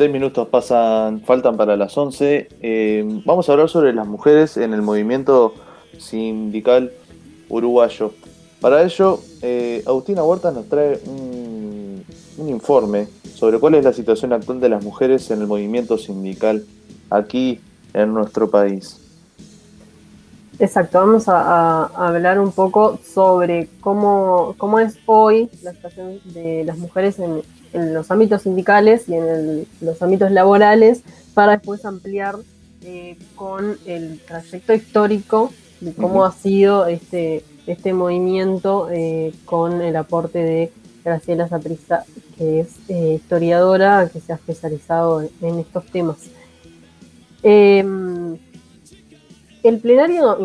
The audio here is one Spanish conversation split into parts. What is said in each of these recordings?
Seis minutos pasan, faltan para las 11. Eh, vamos a hablar sobre las mujeres en el movimiento sindical uruguayo. Para ello, eh, Agustina Huerta nos trae un, informe sobre cuál es la situación actual de las mujeres en el movimiento sindical aquí en nuestro país. Exacto, vamos a, hablar un poco sobre cómo, cómo, es hoy la situación de las mujeres en, los ámbitos sindicales y en los ámbitos laborales para después ampliar eh, con el trayecto histórico de cómo ha sido este, este movimiento eh, con el aporte de Graciela Saprissa, que es eh, historiadora, que se ha especializado en, estos temas. Em, el plenario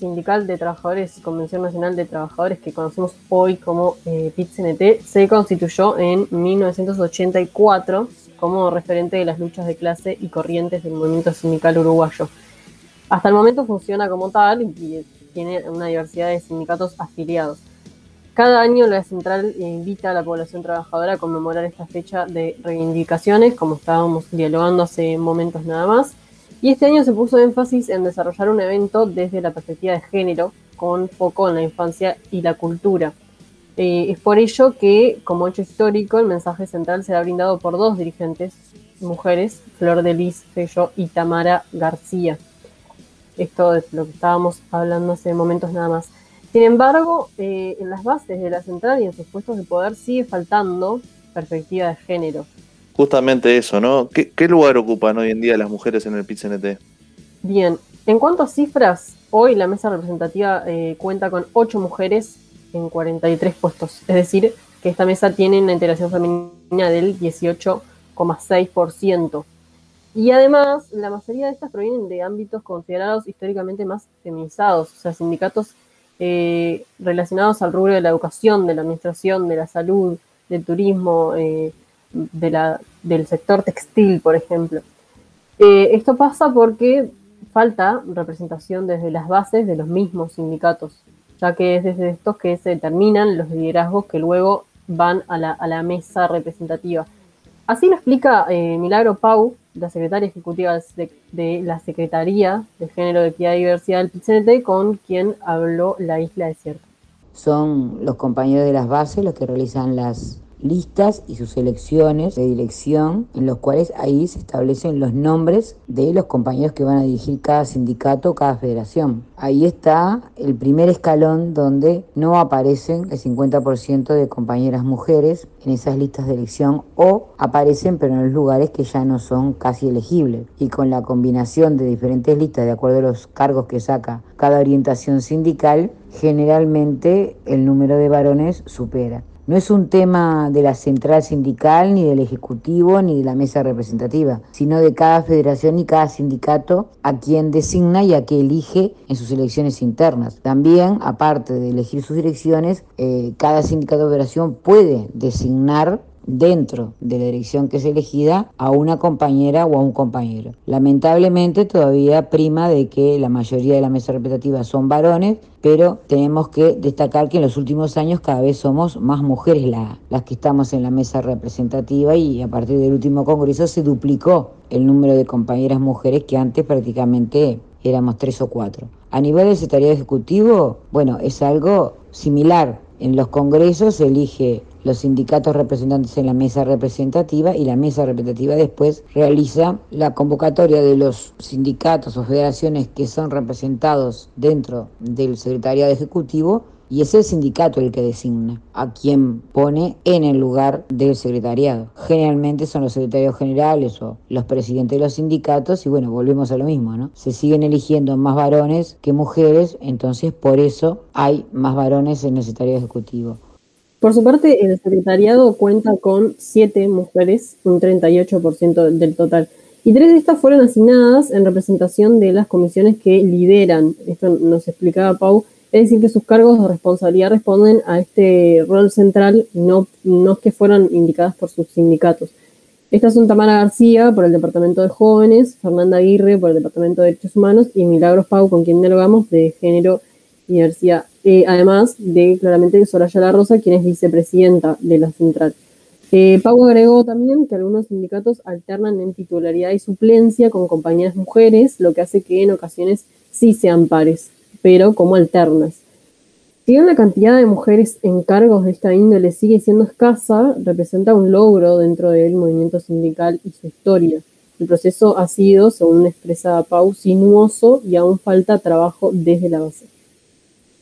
intersindical de trabajadores, Convención Nacional de Trabajadores, que conocemos hoy como eh, PIT-CNT, se constituyó en 1984 como referente de las luchas de clase y corrientes del movimiento sindical uruguayo. Hasta el momento funciona como tal y tiene una diversidad de sindicatos afiliados. Cada año la central invita a la población trabajadora a conmemorar esta fecha de reivindicaciones, como estábamos dialogando hace momentos nada más. Y este año se puso énfasis en desarrollar un evento desde la perspectiva de género, con foco en la infancia y la cultura. Eh, es por ello que, como hecho histórico, el mensaje central será brindado por dos dirigentes mujeres, Flor de Lis Fello y Tamara García. Esto es lo que estábamos hablando hace momentos nada más. Sin embargo, eh, en las bases de la central y en sus puestos de poder sigue faltando perspectiva de género. Justamente eso, ¿no? ¿Qué, lugar ocupan hoy en día las mujeres en el PIT-CNT? Bien, en cuanto a cifras, hoy la mesa representativa eh, cuenta con 8 mujeres en 43 puestos. Es decir, que esta mesa tiene una integración femenina del 18,6%. Y además, la mayoría de estas provienen de ámbitos considerados históricamente más feminizados, o sea, sindicatos eh, relacionados al rubro de la educación, de la administración, de la salud, del turismo, eh, de la, del sector textil, por ejemplo. Eh, esto pasa porque falta representación desde las bases de los mismos sindicatos, ya que es desde estos que se determinan los liderazgos que luego van a la, mesa representativa. Así lo explica Milagro Pau, la secretaria ejecutiva de, la Secretaría de Género, Equidad y Diversidad del PCNT, con quien habló la Isla Desierta. Son los compañeros de las bases los que realizan las listas y sus elecciones de dirección, en los cuales ahí se establecen los nombres de los compañeros que van a dirigir cada sindicato, cada federación. Ahí está el primer escalón donde no aparecen el 50% de compañeras mujeres en esas listas de elección o aparecen pero en los lugares que ya no son casi elegibles. Y con la combinación de diferentes listas de acuerdo a los cargos que saca cada orientación sindical, generalmente el número de varones supera. No es un tema de la central sindical, ni del Ejecutivo, ni de la mesa representativa, sino de cada federación y cada sindicato a quien designa y a quien elige en sus elecciones internas. También, aparte de elegir sus direcciones, eh, cada sindicato de federación puede designar dentro de la dirección que es elegida a una compañera o a un compañero. Lamentablemente todavía prima de que la mayoría de la mesa representativa son varones, pero tenemos que destacar que en los últimos años cada vez somos más mujeres las que estamos en la mesa representativa y a partir del último congreso se duplicó el número de compañeras mujeres que antes prácticamente éramos tres o cuatro. A nivel del secretario ejecutivo, bueno, es algo similar. En los congresos se elige los sindicatos representantes en la mesa representativa y la mesa representativa después realiza la convocatoria de los sindicatos o federaciones que son representados dentro del secretariado ejecutivo y es el sindicato el que designa a quien pone en el lugar del secretariado. Generalmente son los secretarios generales o los presidentes de los sindicatos y bueno, volvemos a lo mismo, ¿no? Se siguen eligiendo más varones que mujeres, entonces por eso hay más varones en el secretariado ejecutivo. Por su parte, el secretariado cuenta con siete mujeres, un 38% del total, y tres de estas fueron asignadas en representación de las comisiones que lideran. Esto nos explicaba Pau, es decir, que sus cargos de responsabilidad responden a este rol central, no, no que fueron indicadas por sus sindicatos. Estas son Tamara García por el Departamento de Jóvenes, Fernanda Aguirre por el Departamento de Derechos Humanos y Milagros Pau, con quien dialogamos, de Género y Diversidad. Eh, además de claramente Soraya La Rosa, quien es vicepresidenta de la central. Eh, Pau agregó también que algunos sindicatos alternan en titularidad y suplencia con compañeras mujeres, lo que hace que en ocasiones sí sean pares, pero como alternas. Si bien la cantidad de mujeres en cargos de esta índole sigue siendo escasa, representa un logro dentro del movimiento sindical y su historia. El proceso ha sido, según expresa Pau, sinuoso y aún falta trabajo desde la base.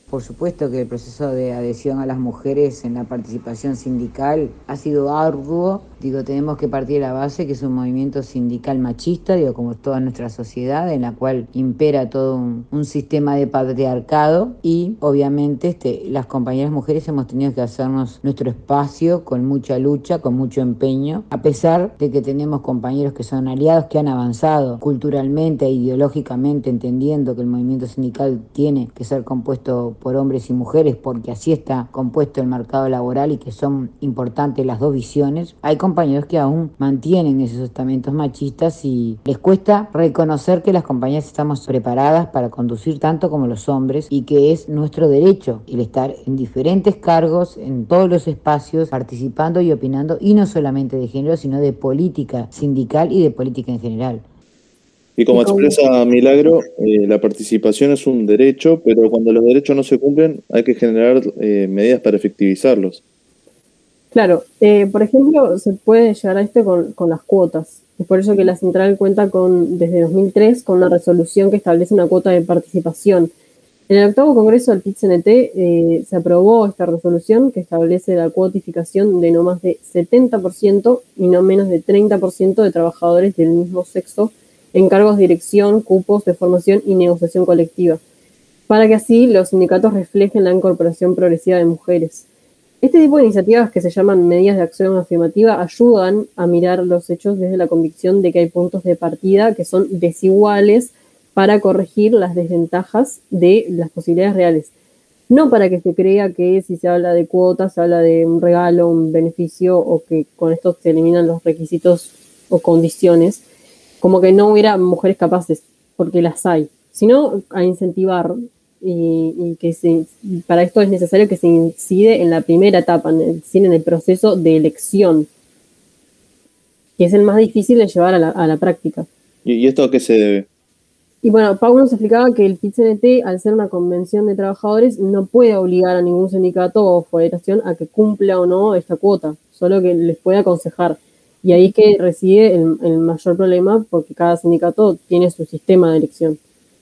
Por supuesto que el proceso de adhesión a las mujeres en la participación sindical ha sido arduo. Digo, tenemos que partir de la base que es un movimiento sindical machista, digo, como toda nuestra sociedad, en la cual impera todo un, sistema de patriarcado y obviamente este, las compañeras mujeres hemos tenido que hacernos nuestro espacio con mucha lucha, con mucho empeño, a pesar de que tenemos compañeros que son aliados, que han avanzado culturalmente e ideológicamente, entendiendo que el movimiento sindical tiene que ser compuesto por hombres y mujeres, porque así está compuesto el mercado laboral y que son importantes las dos visiones, hay compañeros que aún mantienen esos estamentos machistas y les cuesta reconocer que las compañías estamos preparadas para conducir tanto como los hombres y que es nuestro derecho el estar en diferentes cargos, en todos los espacios, participando y opinando, y no solamente de género, sino de política sindical y de política en general. Y como expresa Milagro, eh, la participación es un derecho, pero cuando los derechos no se cumplen hay que generar eh, medidas para efectivizarlos. Claro, eh, por ejemplo, se puede llegar a este con, las cuotas. Es por eso que la central cuenta con, desde 2003 con una resolución que establece una cuota de participación. En el octavo congreso del PIT-CNT se aprobó esta resolución que establece la cuotificación de no más de 70% y no menos de 30% de trabajadores del mismo sexo en cargos de dirección, cupos de formación y negociación colectiva, para que así los sindicatos reflejen la incorporación progresiva de mujeres. Este tipo de iniciativas que se llaman medidas de acción afirmativa ayudan a mirar los hechos desde la convicción de que hay puntos de partida que son desiguales para corregir las desventajas de las posibilidades reales. No para que se crea que si se habla de cuotas, se habla de un regalo, un beneficio o que con esto se eliminan los requisitos o condiciones, como que no hubiera mujeres capaces, porque las hay, sino a incentivar y, que se, para esto es necesario que se incide en la primera etapa, en el, en el proceso de elección, que es el más difícil de llevar a la, práctica. ¿Y esto a qué se debe? Y bueno, Pau nos explicaba que el PIT-CNT, al ser una convención de trabajadores, no puede obligar a ningún sindicato o federación a que cumpla o no esta cuota, solo que les puede aconsejar. Y ahí es que reside el, mayor problema porque cada sindicato tiene su sistema de elección.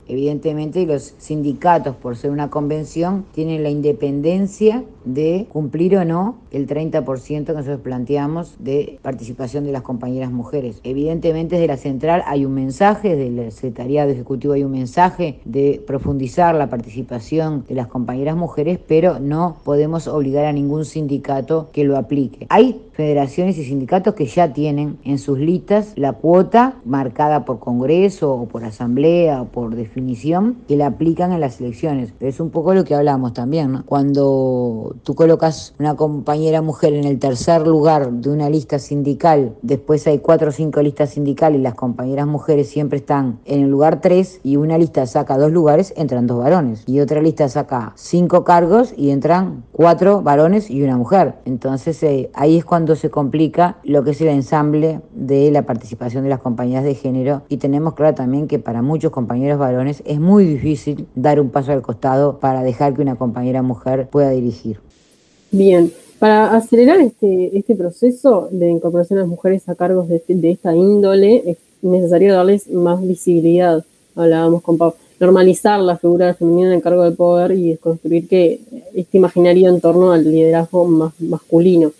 Evidentemente los sindicatos, por ser una convención, tienen la independencia de cumplir o no el 30% que nosotros planteamos de participación de las compañeras mujeres. Evidentemente desde la central hay un mensaje, desde el secretariado ejecutivo hay un mensaje de profundizar la participación de las compañeras mujeres, pero no podemos obligar a ningún sindicato que lo aplique. Hay federaciones y sindicatos que ya tienen en sus listas la cuota marcada por Congreso o por Asamblea o por definición que la aplican en las elecciones. Es un poco lo que hablamos también, ¿no? Cuando tú colocas una compañera mujer en el tercer lugar de una lista sindical, después hay cuatro o cinco listas sindicales y las compañeras mujeres siempre están en el lugar tres y una lista saca dos lugares, entran dos varones. Y otra lista saca cinco cargos y entran cuatro varones y una mujer. Entonces eh, ahí es cuando se complica lo que es el ensamble de la participación de las compañías de género y tenemos claro también que para muchos compañeros varones es muy difícil dar un paso al costado para dejar que una compañera mujer pueda dirigir. Bien, para acelerar este, este proceso de incorporación de las mujeres a cargos de, de esta índole es necesario darles más visibilidad, hablábamos con Pau normalizar la figura femenina en el cargo de poder y desconstruir que este imaginario en torno al liderazgo más masculino.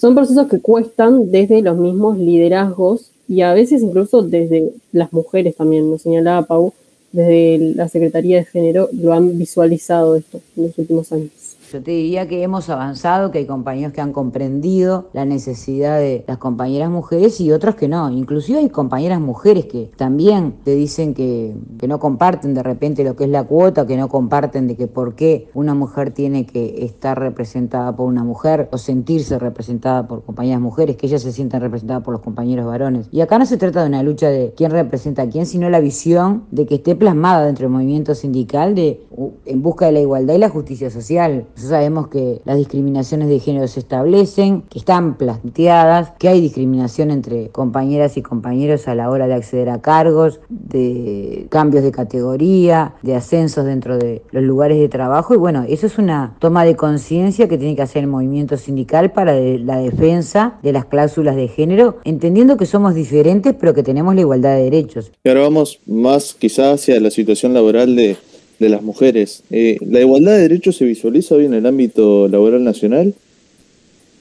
Son procesos que cuestan desde los mismos liderazgos y a veces incluso desde las mujeres también, nos señalaba Pau, desde la Secretaría de Género lo han visualizado esto en los últimos años. Yo te diría que hemos avanzado, que hay compañeros que han comprendido la necesidad de las compañeras mujeres y otros que no. Inclusive hay compañeras mujeres que también te dicen que, que no comparten de repente lo que es la cuota, que no comparten de que por qué una mujer tiene que estar representada por una mujer o sentirse representada por compañeras mujeres, que ellas se sientan representadas por los compañeros varones. Y acá no se trata de una lucha de quién representa a quién, sino la visión de que esté plasmada dentro del movimiento sindical de en busca de la igualdad y la justicia social sabemos que las discriminaciones de género se establecen, que están planteadas, que hay discriminación entre compañeras y compañeros a la hora de acceder a cargos, de cambios de categoría, de ascensos dentro de los lugares de trabajo. Y bueno, eso es una toma de conciencia que tiene que hacer el movimiento sindical para la defensa de las cláusulas de género, entendiendo que somos diferentes pero que tenemos la igualdad de derechos. Y ahora vamos más quizás hacia la situación laboral de de las mujeres. Eh, ¿La igualdad de derechos se visualiza hoy en el ámbito laboral nacional?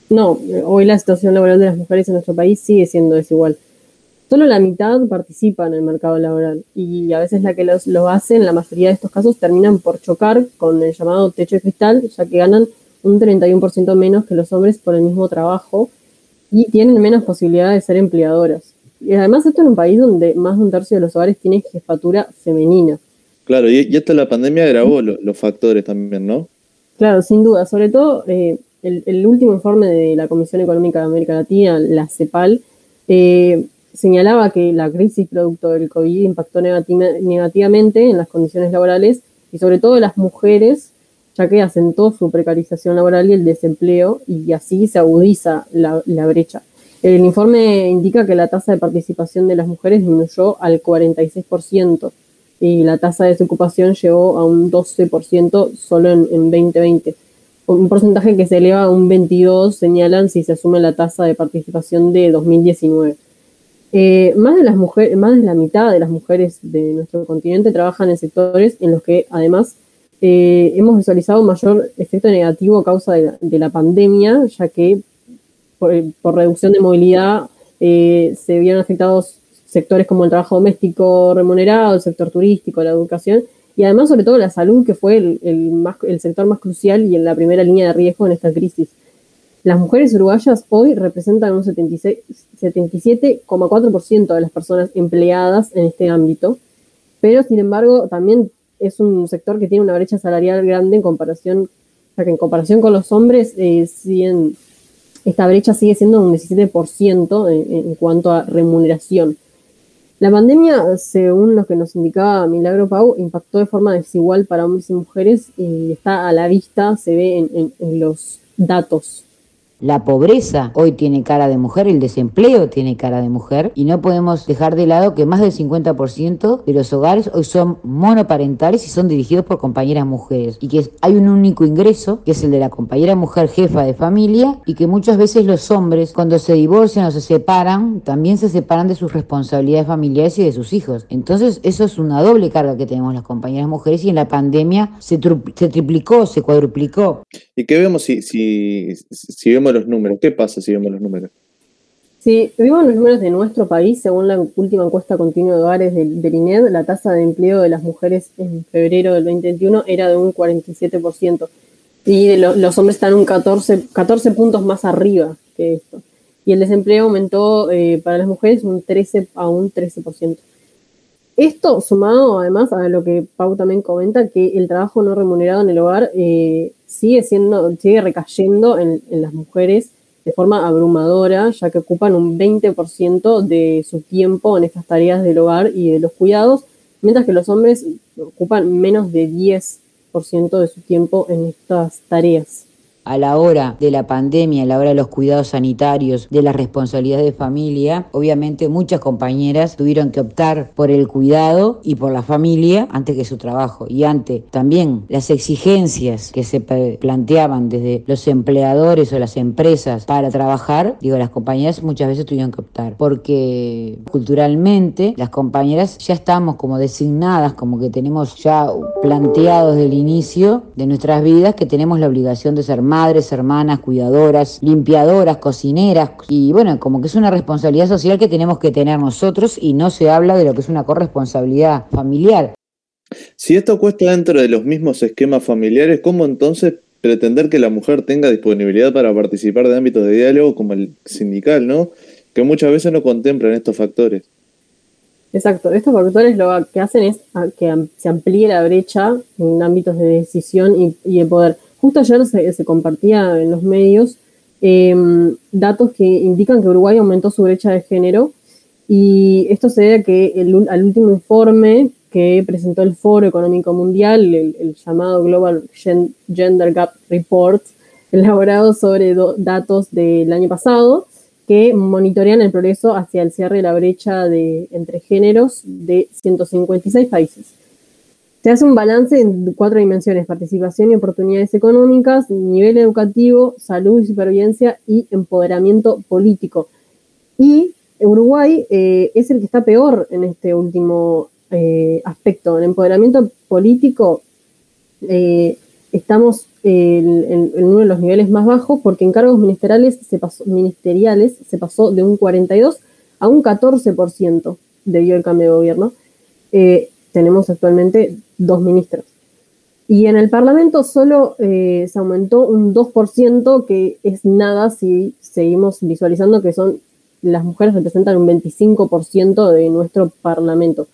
No, hoy la situación laboral de las mujeres en nuestro país sigue siendo desigual. Solo la mitad participa en el mercado laboral y a veces la que los, lo hace, en la mayoría de estos casos, terminan por chocar con el llamado techo de cristal, ya que ganan un 31% menos que los hombres por el mismo trabajo y tienen menos posibilidad de ser empleadoras. Y además esto en un país donde más de un tercio de los hogares tiene jefatura femenina. Claro, y, hasta la pandemia agravó los factores también, ¿no? Claro, sin duda. Sobre todo, eh, el, último informe de la Comisión Económica de América Latina, la CEPAL, eh, señalaba que la crisis producto del COVID impactó negativamente en las condiciones laborales y sobre todo las mujeres, ya que asentó su precarización laboral y el desempleo y así se agudiza la brecha. El informe indica que la tasa de participación de las mujeres disminuyó al 46% y la tasa de desocupación llegó a un 12% solo en, 2020. Un porcentaje que se eleva a un 22%, señalan si se asume la tasa de participación de 2019. Eh, más, de las mujeres, más de la mitad de las mujeres de nuestro continente trabajan en sectores en los que además eh, hemos visualizado mayor efecto negativo a causa de la, pandemia, ya que por, reducción de movilidad eh, se vieron afectados sectores como el trabajo doméstico remunerado, el sector turístico, la educación y además sobre todo la salud, que fue el, más, el sector más crucial y en la primera línea de riesgo en esta crisis. Las mujeres uruguayas hoy representan un 77,4% de las personas empleadas en este ámbito, pero sin embargo también es un sector que tiene una brecha salarial grande en comparación, o que en comparación con los hombres eh, esta brecha sigue siendo un 17% en cuanto a remuneración. La pandemia, según lo que nos indicaba Milagro Pau, impactó de forma desigual para hombres y mujeres y está a la vista, se ve en, los datos la pobreza hoy tiene cara de mujer, el desempleo tiene cara de mujer y no podemos dejar de lado que más del 50% de los hogares hoy son monoparentales y son dirigidos por compañeras mujeres y que hay un único ingreso que es el de la compañera mujer jefa de familia y que muchas veces los hombres cuando se divorcian o se separan también se separan de sus responsabilidades familiares y de sus hijos. Entonces eso es una doble carga que tenemos las compañeras mujeres y en la pandemia se, triplicó, se cuadruplicó. ¿Y qué vemos si vemos los números. ¿Qué pasa si vemos los números? Si vemos los números de nuestro país, según la última encuesta continua de hogares del, INED, la tasa de empleo de las mujeres en febrero del 2021 era de un 47%. Y los hombres están un 14, 14 puntos más arriba que esto. Y el desempleo aumentó eh, para las mujeres un 13 a un 13%. Esto sumado además a lo que Pau también comenta, que el trabajo no remunerado en el hogar eh, sigue siendo, sigue recayendo en, las mujeres de forma abrumadora, ya que ocupan un 20% de su tiempo en estas tareas del hogar y de los cuidados, mientras que los hombres ocupan menos de 10% de su tiempo en estas tareas a la hora de la pandemia, a la hora de los cuidados sanitarios, de las responsabilidades de familia, obviamente muchas compañeras tuvieron que optar por el cuidado y por la familia antes que su trabajo. Y ante también las exigencias que se planteaban desde los empleadores o las empresas para trabajar, digo, las compañeras muchas veces tuvieron que optar, porque culturalmente las compañeras ya estamos como designadas, como que tenemos ya planteado desde el inicio de nuestras vidas que tenemos la obligación de ser madres, hermanas, cuidadoras, limpiadoras, cocineras, y bueno, como que es una responsabilidad social que tenemos que tener nosotros y no se habla de lo que es una corresponsabilidad familiar. Si esto cuesta dentro de los mismos esquemas familiares, ¿cómo entonces pretender que la mujer tenga disponibilidad para participar de ámbitos de diálogo como el sindical, ¿no? Que muchas veces no contemplan estos factores. Exacto, estos factores lo que hacen es que se amplíe la brecha en ámbitos de decisión y, y de poder. Justo ayer se, compartía en los medios em, datos que indican que Uruguay aumentó su brecha de género y esto se debe que el, al último informe que presentó el Foro Económico Mundial, el, llamado Global Gender Gap Report, elaborado sobre datos del año pasado, que monitorean el progreso hacia el cierre de la brecha de, entre géneros de 156 países. Se hace un balance en cuatro dimensiones, participación y oportunidades económicas, nivel educativo, salud y supervivencia y empoderamiento político. Y Uruguay eh, es el que está peor en este último eh, aspecto. En empoderamiento político eh, estamos en, uno de los niveles más bajos porque en cargos ministeriales se pasó, ministeriales se pasó de un 42 a un 14% debido al cambio de gobierno. tenemos actualmente dos ministros. Y en el Parlamento solo se aumentó un 2%, que es nada si seguimos visualizando que son las mujeres representan un 25% de nuestro Parlamento.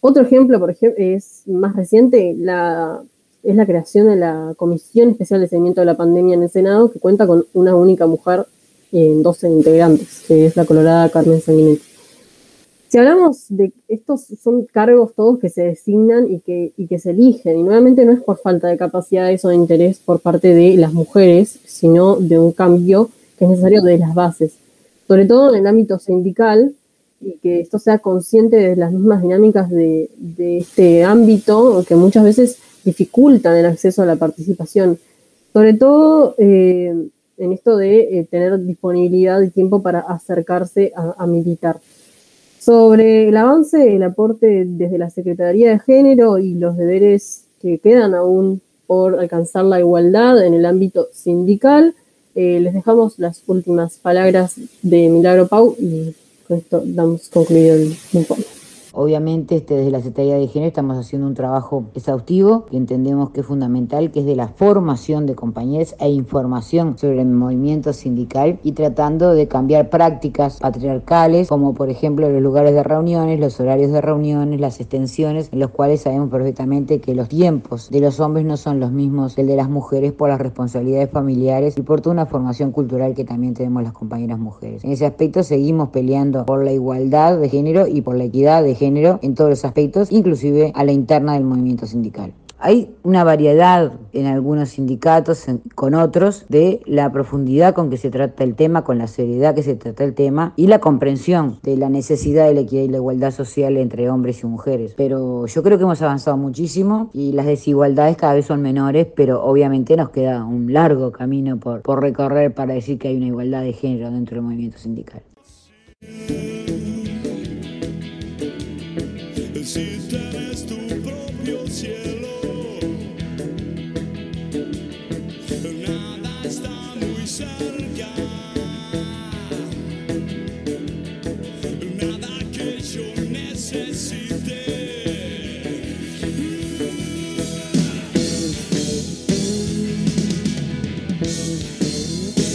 Otro ejemplo, por ejemplo, es más reciente, la, es la creación de la Comisión Especial de Seguimiento de la Pandemia en el Senado, que cuenta con una única mujer en 12 integrantes, que es la colorada Carmen Sanguinetti. Si hablamos de estos son cargos todos que se designan y que, y que se eligen, y nuevamente no es por falta de capacidades o de interés por parte de las mujeres, sino de un cambio que es necesario de las bases sobre todo en el ámbito sindical, y que esto sea consciente de las mismas dinámicas de, este ámbito, que muchas veces dificultan el acceso a la participación. Sobre todo eh, en esto de eh, tener disponibilidad y tiempo para acercarse a, militar. Sobre el avance, el aporte desde la Secretaría de Género y los deberes que quedan aún por alcanzar la igualdad en el ámbito sindical, eh, les dejamos las últimas palabras de Milagro Pau y con esto damos concluido el informe. Obviamente, este, desde la Secretaría de Género estamos haciendo un trabajo exhaustivo que entendemos que es fundamental, que es de la formación de compañeros e información sobre el movimiento sindical y tratando de cambiar prácticas patriarcales, como por ejemplo los lugares de reuniones, los horarios de reuniones, las extensiones, en los cuales sabemos perfectamente que los tiempos de los hombres no son los mismos que el de las mujeres por las responsabilidades familiares y por toda una formación cultural que también tenemos las compañeras mujeres. En ese aspecto seguimos peleando por la igualdad de género y por la equidad de género en todos los aspectos, inclusive a la interna del movimiento sindical. Hay una variedad en algunos sindicatos con otros de la profundidad con que se trata el tema, con la seriedad que se trata el tema y la comprensión de la necesidad de la equidad y la igualdad social entre hombres y mujeres. Pero yo creo que hemos avanzado muchísimo y las desigualdades cada vez son menores, pero obviamente nos queda un largo camino por, por recorrer para decir que hay una igualdad de género dentro del movimiento sindical.